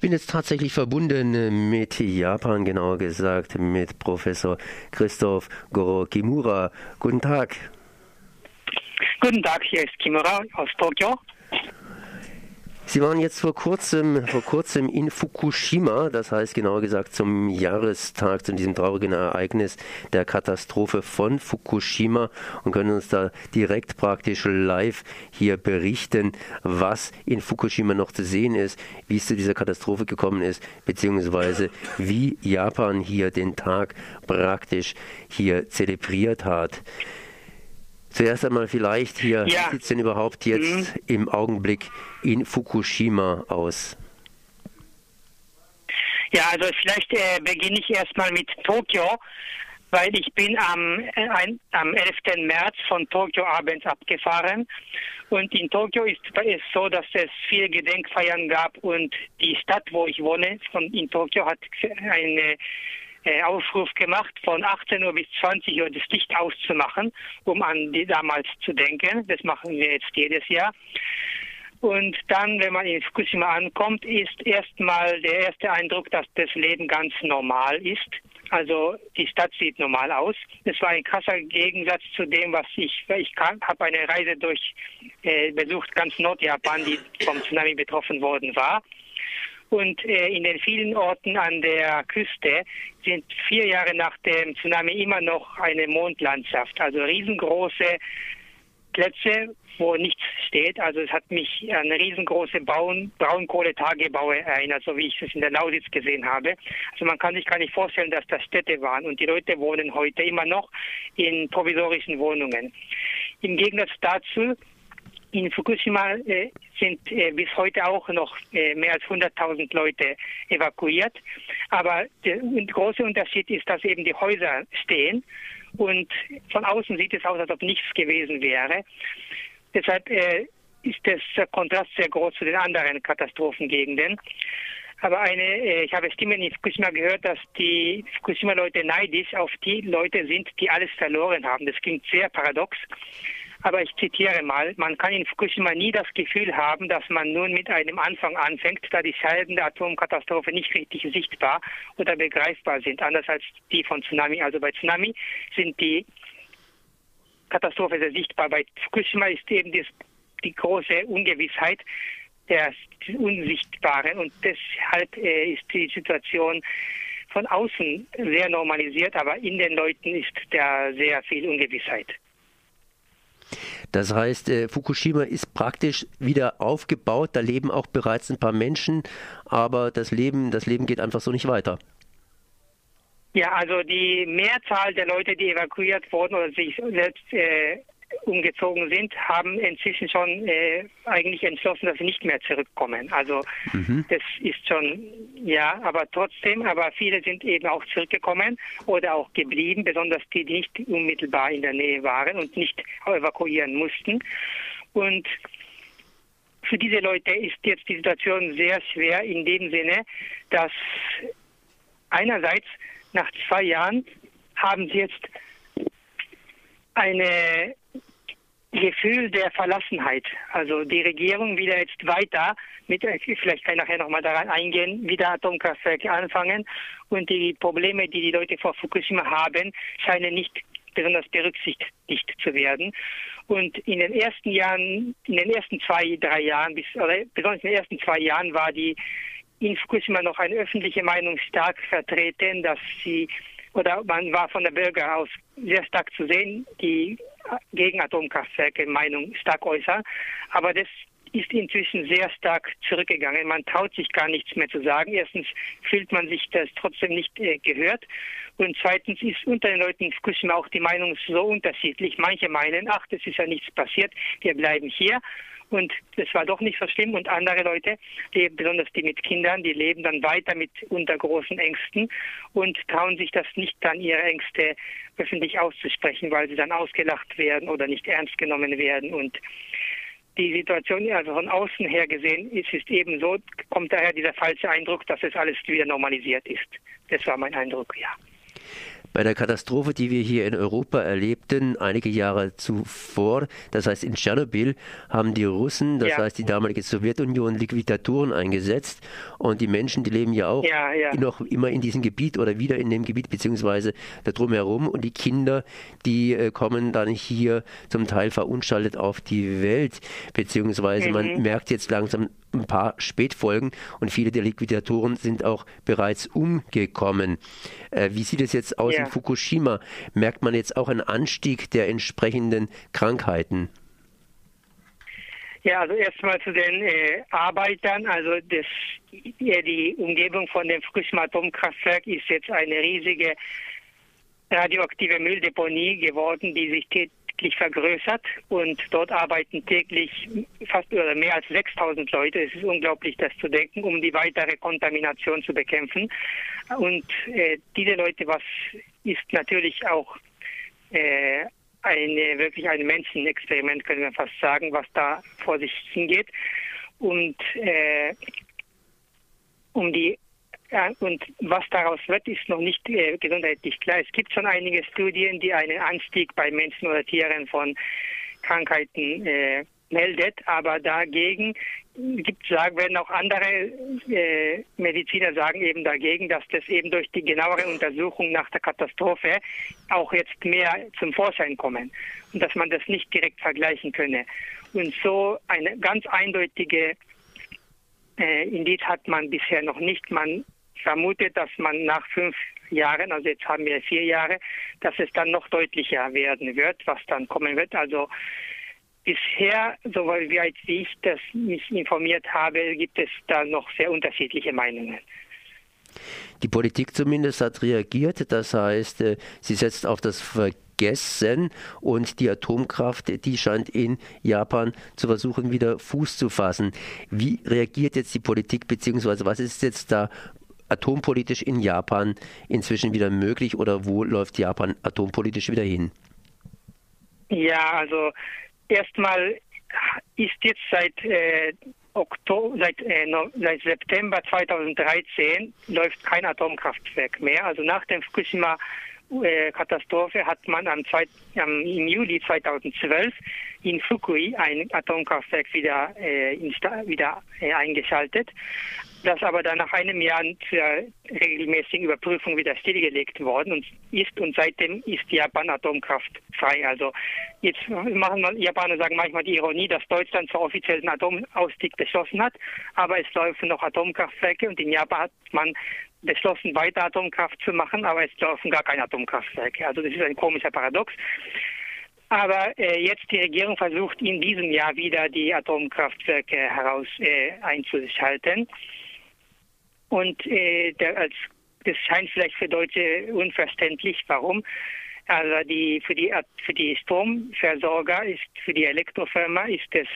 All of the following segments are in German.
Ich bin jetzt tatsächlich verbunden mit Japan, genauer gesagt mit Professor Christoph Goro Kimura. Guten Tag. Guten Tag, hier ist Kimura aus Tokio. Sie waren jetzt vor kurzem, vor kurzem in Fukushima, das heißt genauer gesagt zum Jahrestag, zu diesem traurigen Ereignis der Katastrophe von Fukushima und können uns da direkt praktisch live hier berichten, was in Fukushima noch zu sehen ist, wie es zu dieser Katastrophe gekommen ist, beziehungsweise wie Japan hier den Tag praktisch hier zelebriert hat. Zuerst einmal vielleicht hier, ja. wie sieht es denn überhaupt jetzt mhm. im Augenblick in Fukushima aus? Ja, also vielleicht äh, beginne ich erstmal mit Tokio, weil ich bin am, äh, ein, am 11. März von Tokio abends abgefahren und in Tokio ist es so, dass es viele Gedenkfeiern gab und die Stadt, wo ich wohne, von, in Tokio, hat eine äh, Aufruf gemacht, von 18 Uhr bis 20 Uhr das Licht auszumachen, um an die damals zu denken. Das machen wir jetzt jedes Jahr. Und dann, wenn man in Fukushima ankommt, ist erstmal der erste Eindruck, dass das Leben ganz normal ist. Also die Stadt sieht normal aus. Es war ein krasser Gegensatz zu dem, was ich, ich habe eine Reise durch äh, besucht, ganz Nordjapan, die vom Tsunami betroffen worden war. Und äh, in den vielen Orten an der Küste sind vier Jahre nach dem Tsunami immer noch eine Mondlandschaft, also riesengroße Plätze, wo nichts steht. Also es hat mich an riesengroße Braun Braunkohletagebaue erinnert, so wie ich es in der Lausitz gesehen habe. Also man kann sich gar nicht vorstellen, dass das Städte waren. Und die Leute wohnen heute immer noch in provisorischen Wohnungen. Im Gegensatz dazu in Fukushima äh, sind äh, bis heute auch noch äh, mehr als 100.000 Leute evakuiert. Aber der große Unterschied ist, dass eben die Häuser stehen und von außen sieht es aus, als ob nichts gewesen wäre. Deshalb äh, ist der Kontrast sehr groß zu den anderen Katastrophengegenden. Aber eine, äh, ich habe Stimmen in Fukushima gehört, dass die Fukushima-Leute neidisch auf die Leute sind, die alles verloren haben. Das klingt sehr paradox. Aber ich zitiere mal, man kann in Fukushima nie das Gefühl haben, dass man nun mit einem Anfang anfängt, da die Schäden der Atomkatastrophe nicht richtig sichtbar oder begreifbar sind, anders als die von Tsunami. Also bei Tsunami sind die Katastrophe sehr sichtbar. Bei Fukushima ist eben das, die große Ungewissheit der Unsichtbaren und deshalb äh, ist die Situation von außen sehr normalisiert, aber in den Leuten ist da sehr viel Ungewissheit. Das heißt, äh, Fukushima ist praktisch wieder aufgebaut. Da leben auch bereits ein paar Menschen, aber das Leben, das Leben geht einfach so nicht weiter. Ja, also die Mehrzahl der Leute, die evakuiert wurden oder sich selbst äh, umgezogen sind, haben inzwischen schon äh, eigentlich entschlossen, dass sie nicht mehr zurückkommen. Also mhm. das ist schon, ja, aber trotzdem, aber viele sind eben auch zurückgekommen oder auch geblieben, besonders die, die nicht unmittelbar in der Nähe waren und nicht evakuieren mussten. Und für diese Leute ist jetzt die Situation sehr schwer in dem Sinne, dass einerseits nach zwei Jahren haben sie jetzt eine Gefühl der Verlassenheit. Also die Regierung will jetzt weiter mit, vielleicht kann ich nachher nochmal daran eingehen, wieder Atomkraftwerke anfangen und die Probleme, die die Leute vor Fukushima haben, scheinen nicht besonders berücksichtigt zu werden. Und in den ersten Jahren, in den ersten zwei, drei Jahren, bis, oder besonders in den ersten zwei Jahren war die in Fukushima noch eine öffentliche Meinung stark vertreten, dass sie oder man war von der Bürger aus sehr stark zu sehen, die gegen Atomkraftwerke Meinung stark äußern. Aber das ist inzwischen sehr stark zurückgegangen. Man traut sich gar nichts mehr zu sagen. Erstens fühlt man sich das trotzdem nicht äh, gehört. Und zweitens ist unter den Leuten in Fukushima auch die Meinung so unterschiedlich. Manche meinen, ach, das ist ja nichts passiert, wir bleiben hier. Und das war doch nicht so schlimm. Und andere Leute, die, besonders die mit Kindern, die leben dann weiter mit unter großen Ängsten und trauen sich das nicht dann ihre Ängste öffentlich auszusprechen, weil sie dann ausgelacht werden oder nicht ernst genommen werden. Und die Situation, also von außen her gesehen, ist, ist eben so, kommt daher dieser falsche Eindruck, dass es alles wieder normalisiert ist. Das war mein Eindruck, ja. Bei der Katastrophe, die wir hier in Europa erlebten, einige Jahre zuvor, das heißt in Tschernobyl, haben die Russen, das ja. heißt die damalige Sowjetunion, Liquidatoren eingesetzt. Und die Menschen, die leben ja auch ja, ja. noch immer in diesem Gebiet oder wieder in dem Gebiet, beziehungsweise da drumherum. Und die Kinder, die äh, kommen dann hier zum Teil verunschaltet auf die Welt, beziehungsweise mhm. man merkt jetzt langsam, ein paar Spätfolgen und viele der Liquidatoren sind auch bereits umgekommen. Äh, wie sieht es jetzt aus. In Fukushima? Merkt man jetzt auch einen Anstieg der entsprechenden Krankheiten? Ja, also erstmal zu den äh, Arbeitern. Also das, ja, die Umgebung von dem Fukushima Atomkraftwerk ist jetzt eine riesige radioaktive Mülldeponie geworden, die sich täglich vergrößert und dort arbeiten täglich fast oder mehr als 6000 Leute. Es ist unglaublich, das zu denken, um die weitere Kontamination zu bekämpfen. Und äh, diese Leute, was ist natürlich auch äh, eine, wirklich ein Menschenexperiment, können wir fast sagen, was da vor sich hingeht. Und äh, um die ja, und was daraus wird, ist noch nicht äh, gesundheitlich klar. Es gibt schon einige Studien, die einen Anstieg bei Menschen oder Tieren von Krankheiten äh, meldet, aber dagegen gibt sagen, werden auch andere äh, Mediziner sagen eben dagegen, dass das eben durch die genauere Untersuchung nach der Katastrophe auch jetzt mehr zum Vorschein kommen und dass man das nicht direkt vergleichen könne. Und so eine ganz eindeutige äh, Indiz hat man bisher noch nicht. Man vermutet, dass man nach fünf Jahren, also jetzt haben wir vier Jahre, dass es dann noch deutlicher werden wird, was dann kommen wird. Also bisher, soweit wie ich das mich informiert habe, gibt es da noch sehr unterschiedliche Meinungen. Die Politik zumindest hat reagiert, das heißt, äh, sie setzt auf das Vergessen und die Atomkraft, die scheint in Japan zu versuchen, wieder Fuß zu fassen. Wie reagiert jetzt die Politik, beziehungsweise was ist jetzt da atompolitisch in Japan inzwischen wieder möglich oder wo läuft Japan atompolitisch wieder hin? Ja, also erstmal ist jetzt seit äh, Oktober, seit, äh, seit September 2013 läuft kein Atomkraftwerk mehr. Also nach dem Fukushima Katastrophe hat man am, zwei, am, im Juli 2012 in Fukui ein Atomkraftwerk wieder, äh, wieder äh, eingeschaltet das aber dann nach einem Jahr zur regelmäßigen Überprüfung wieder stillgelegt worden und ist und seitdem ist Japan atomkraftfrei. Also jetzt machen Japaner sagen manchmal die Ironie, dass Deutschland zwar offiziell den Atomausstieg beschlossen hat, aber es laufen noch Atomkraftwerke und in Japan hat man beschlossen, weiter Atomkraft zu machen, aber es laufen gar keine Atomkraftwerke. Also das ist ein komischer Paradox. Aber äh, jetzt die Regierung versucht in diesem Jahr wieder die Atomkraftwerke heraus äh, einzuschalten. Und äh, der, als, das scheint vielleicht für Deutsche unverständlich. Warum? Also die, für, die, für die Stromversorger ist, für die Elektrofirma ist es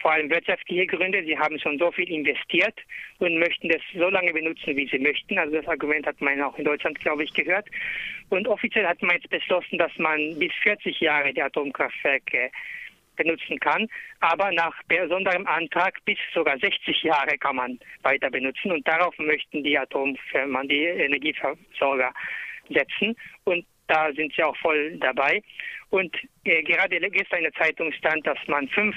vor allem wirtschaftliche Gründe. Sie haben schon so viel investiert und möchten das so lange benutzen, wie sie möchten. Also das Argument hat man auch in Deutschland, glaube ich, gehört. Und offiziell hat man jetzt beschlossen, dass man bis 40 Jahre die Atomkraftwerke benutzen kann. Aber nach besonderem Antrag bis sogar 60 Jahre kann man weiter benutzen. Und darauf möchten die Atomfirmen, die Energieversorger setzen. Und da sind sie auch voll dabei. Und äh, gerade gestern in der Zeitung stand, dass man fünf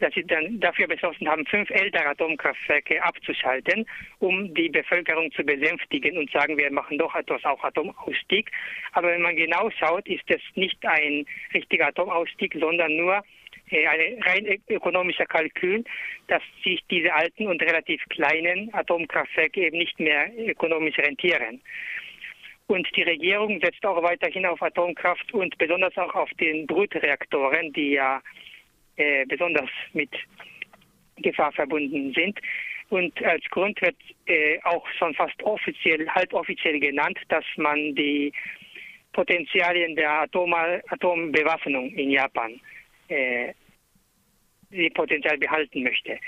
dass sie dann dafür beschlossen haben, fünf ältere Atomkraftwerke abzuschalten, um die Bevölkerung zu besänftigen und sagen, wir machen doch etwas auch Atomausstieg. Aber wenn man genau schaut, ist es nicht ein richtiger Atomausstieg, sondern nur äh, ein rein ökonomischer Kalkül, dass sich diese alten und relativ kleinen Atomkraftwerke eben nicht mehr ökonomisch rentieren. Und die Regierung setzt auch weiterhin auf Atomkraft und besonders auch auf den Brutreaktoren, die ja äh, besonders mit Gefahr verbunden sind. Und als Grund wird äh, auch schon fast offiziell, halboffiziell genannt, dass man die Potenzialien der Atom Atombewaffnung in Japan äh, die Potenzial behalten möchte.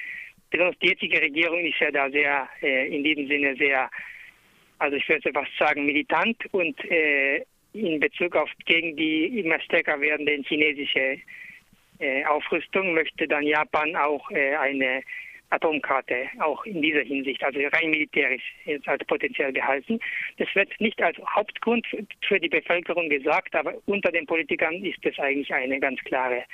Besonders die jetzige Regierung ist ja da sehr, äh, in diesem Sinne sehr, also ich würde fast sagen, militant und äh, in Bezug auf gegen die immer stärker werdende chinesische Aufrüstung möchte dann Japan auch äh, eine Atomkarte, auch in dieser Hinsicht, also rein militärisch als potenziell gehalten. Das wird nicht als Hauptgrund für die Bevölkerung gesagt, aber unter den Politikern ist es eigentlich eine ganz klare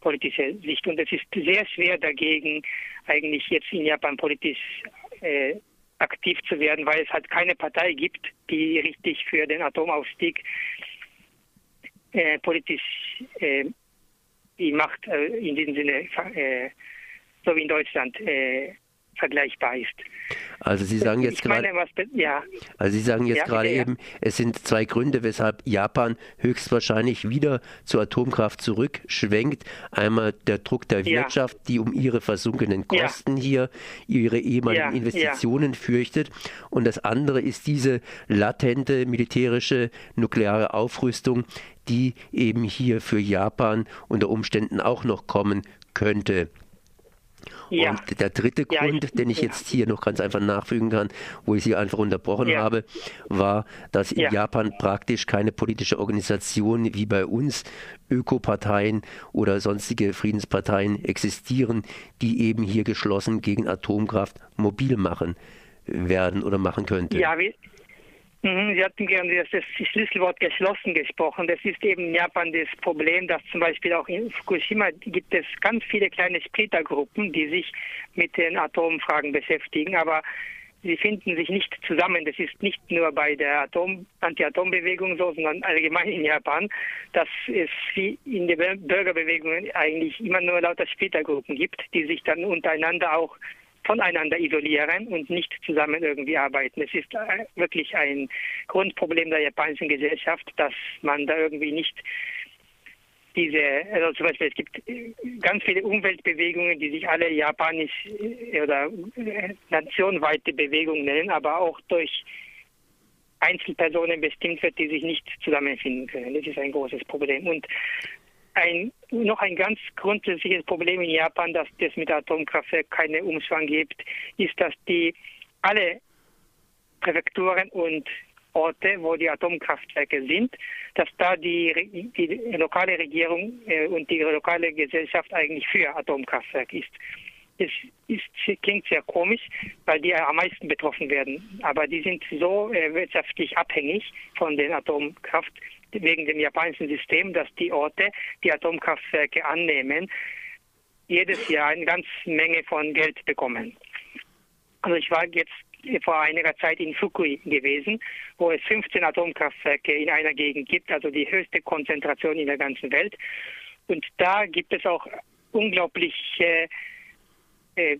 politische Sicht. Und es ist sehr schwer dagegen, eigentlich jetzt in Japan politisch äh, aktiv zu werden, weil es halt keine Partei gibt, die richtig für den Atomausstieg äh, politisch äh, die Macht äh, in diesem Sinne, äh, so wie in Deutschland, äh, vergleichbar ist. Also Sie sagen jetzt gerade, ja. also Sie sagen jetzt ja, gerade ja. eben, es sind zwei Gründe, weshalb Japan höchstwahrscheinlich wieder zur Atomkraft zurückschwenkt. Einmal der Druck der Wirtschaft, die um ihre versunkenen Kosten hier ihre ehemaligen Investitionen fürchtet. Und das andere ist diese latente militärische nukleare Aufrüstung, die eben hier für Japan unter Umständen auch noch kommen könnte. Ja. Und der dritte Grund, ich, den ich ja. jetzt hier noch ganz einfach nachfügen kann, wo ich Sie einfach unterbrochen habe, war, dass in Japan praktisch keine politische Organisation wie bei uns Ökoparteien oder sonstige Friedensparteien existieren, die eben hier geschlossen gegen Atomkraft mobil machen werden oder machen könnte. Ja, wie, Sie hatten gerne das, Schlüsselwort geschlossen gesprochen. Das ist eben in Japan das Problem, dass zum Beispiel auch in Fukushima gibt es ganz viele kleine Splittergruppen, die sich mit den Atomfragen beschäftigen, aber sie finden sich nicht zusammen. Das ist nicht nur bei der Atom Anti-Atom-Bewegung so, sondern allgemein in Japan, dass es in den Bürgerbewegungen eigentlich immer nur lauter Splittergruppen gibt, die sich dann untereinander auch voneinander isolieren und nicht zusammen irgendwie arbeiten. Es ist äh, wirklich ein Grundproblem der japanischen Gesellschaft, dass man da irgendwie nicht diese, also zum Beispiel es gibt äh, ganz viele Umweltbewegungen, die sich alle japanisch äh, oder nationweite Bewegungen nennen, aber auch durch Einzelpersonen bestimmt wird, die sich nicht zusammenfinden können. Das ist ein großes Problem. Und ein, noch ein ganz grundsätzliches Problem in Japan, dass es mit Atomkraftwerk keine Umschwang gibt, ist, dass die alle Präfekturen und Orte, wo die Atomkraftwerke sind, dass da die, die lokale Regierung äh, und die lokale Gesellschaft eigentlich für Atomkraftwerk ist. Es ist, klingt sehr komisch, weil die am meisten betroffen werden. Aber die sind so äh, wirtschaftlich abhängig von den Atomkraft, wegen dem japanischen System, dass die Orte die Atomkraftwerke annehmen, jedes Jahr eine ganze Menge von Geld bekommen. Also ich war jetzt vor einiger Zeit in Fukui gewesen, wo es 15 Atomkraftwerke in einer Gegend gibt, also die höchste Konzentration in der ganzen Welt. Und da gibt es auch unglaubliche äh,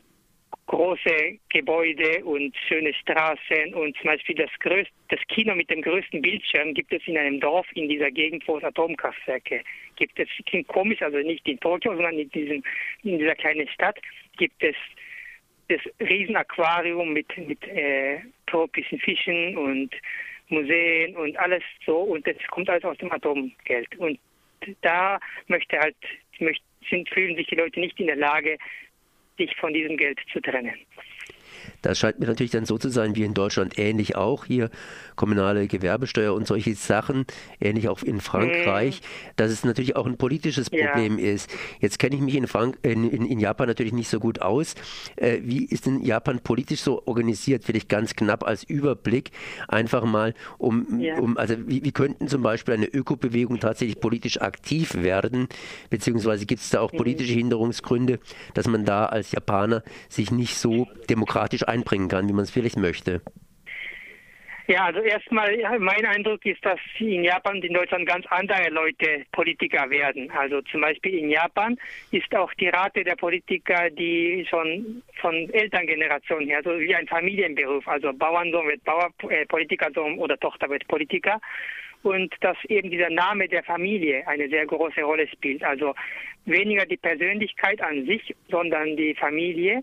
große Gebäude und schöne Straßen und zum Beispiel das, größte, das Kino mit dem größten Bildschirm gibt es in einem Dorf in dieser Gegend, wo es Atomkraftwerke gibt. Es klingt komisch, also nicht in Tokio, sondern in, diesem, in dieser kleinen Stadt gibt es das Riesenaquarium mit, mit äh, tropischen Fischen und Museen und alles so und das kommt alles aus dem Atomgeld. Und da möchte halt, möchte, sind, fühlen sich die Leute nicht in der Lage, sich von diesem Geld zu trennen. Das scheint mir natürlich dann so zu sein wie in Deutschland ähnlich auch hier kommunale Gewerbesteuer und solche Sachen, ähnlich auch in Frankreich, mhm. dass es natürlich auch ein politisches Problem ja. ist. Jetzt kenne ich mich in, Frank in, in, in, Japan natürlich nicht so gut aus. Äh, wie ist denn Japan politisch so organisiert? Vielleicht ganz knapp als Überblick, einfach mal um, ja. um also wie, wie könnten zum Beispiel eine Ökobewegung tatsächlich politisch aktiv werden, beziehungsweise gibt es da auch mhm. politische Hinderungsgründe, dass man da als Japaner sich nicht so demokratisch einbringen kann, wie man es vielleicht möchte? Ja, also erstmal, mein Eindruck ist, dass in Japan und in Deutschland ganz andere Leute Politiker werden. Also zum Beispiel in Japan ist auch die Rate der Politiker, die schon von Elterngeneration her, also wie ein Familienberuf, also Bauernsohn wird Bauer, äh, Politikersohn oder Tochter wird Politiker. Und dass eben dieser Name der Familie eine sehr große Rolle spielt. Also weniger die Persönlichkeit an sich, sondern die Familie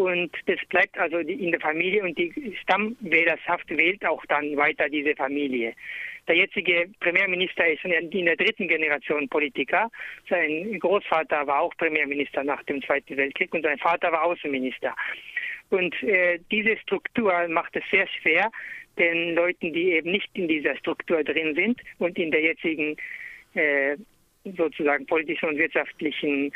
und das bleibt also in der Familie und die Stammwählerschaft wählt auch dann weiter diese Familie. Der jetzige Premierminister ist in der dritten Generation Politiker. Sein Großvater war auch Premierminister nach dem Zweiten Weltkrieg und sein Vater war Außenminister. Und äh, diese Struktur macht es sehr schwer, den Leuten, die eben nicht in dieser Struktur drin sind und in der jetzigen äh, sozusagen politischen und wirtschaftlichen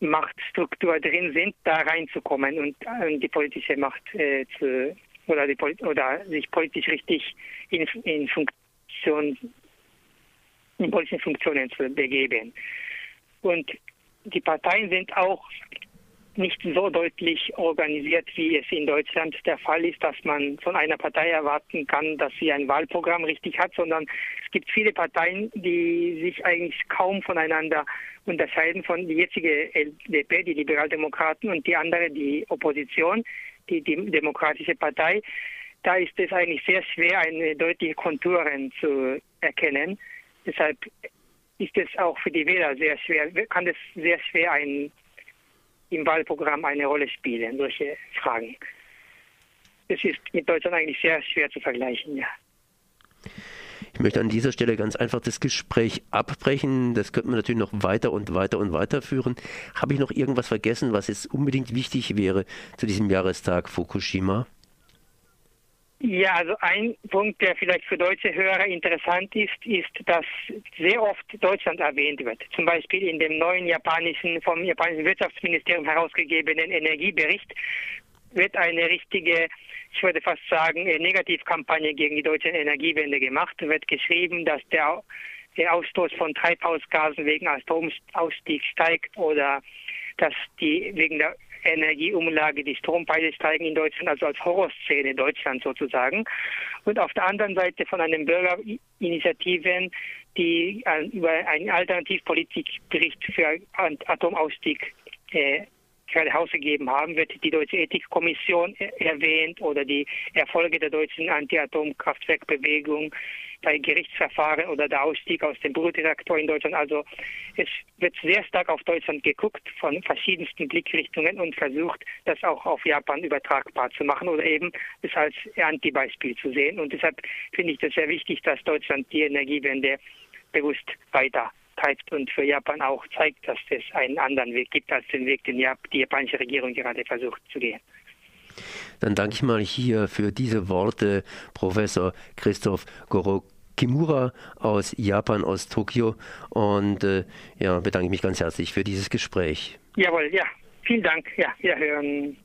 Machtstruktur drin sind, da reinzukommen und äh, die politische Macht äh, zu oder, die, oder sich politisch richtig in, in Funktion in politischen Funktionen zu begeben. Und die Parteien sind auch nicht so deutlich organisiert, wie es in Deutschland der Fall ist, dass man von einer Partei erwarten kann, dass sie ein Wahlprogramm richtig hat, sondern es gibt viele Parteien, die sich eigentlich kaum voneinander unterscheiden von die jetzige LDP, die Liberaldemokraten und die andere, die Opposition, die, Demokratische Partei. Da ist es eigentlich sehr schwer, eine deutliche Konturen zu erkennen. Deshalb ist es auch für die Wähler sehr schwer, kann es sehr schwer ein im Wahlprogramm eine Rolle spielen, solche Fragen. Das ist mit Deutschland eigentlich sehr schwer zu vergleichen, ja. Ich möchte an dieser Stelle ganz einfach das Gespräch abbrechen. Das könnte man natürlich noch weiter und weiter und weiter führen. Habe ich noch irgendwas vergessen, was jetzt unbedingt wichtig wäre zu diesem Jahrestag Fukushima? Ja, also ein Punkt, der vielleicht für deutsche Hörer interessant ist, ist, dass sehr oft Deutschland erwähnt wird. Zum Beispiel in dem neuen japanischen, vom japanischen Wirtschaftsministerium herausgegebenen Energiebericht wird eine richtige, ich würde fast sagen, Negativkampagne gegen die deutsche Energiewende gemacht. Es wird geschrieben, dass der, der Ausstoß von Treibhausgasen wegen Atomausstieg steigt oder dass die wegen der Energieumlage, die Strompreise steigen in Deutschland, also als Horrorszene Deutschland sozusagen. Und auf der anderen Seite von einem Bürgerinitiativen, die äh, über einen Alternativpolitikbericht für Atomausstieg äh, gerade herausgegeben haben, wird die Deutsche Ethikkommission erwähnt oder die Erfolge der deutschen Anti-Atomkraftwerkbewegung bei Gerichtsverfahren oder der Ausstieg aus dem Brutreaktor in Deutschland. Also es wird sehr stark auf Deutschland geguckt von verschiedensten Blickrichtungen und versucht, das auch auf Japan übertragbar zu machen oder eben es als Antibeispiel zu sehen. Und deshalb finde ich das sehr wichtig, dass Deutschland die Energiewende bewusst weiter treibt und für Japan auch zeigt, dass es einen anderen Weg gibt als den Weg, den die japanische Regierung gerade versucht zu gehen. Dann danke ich mal hier für diese Worte Professor Christoph Goro. Kimura aus Japan, aus Tokio. Und äh, ja, bedanke mich ganz herzlich für dieses Gespräch. Jawohl, ja. Vielen Dank. Ja, wir hören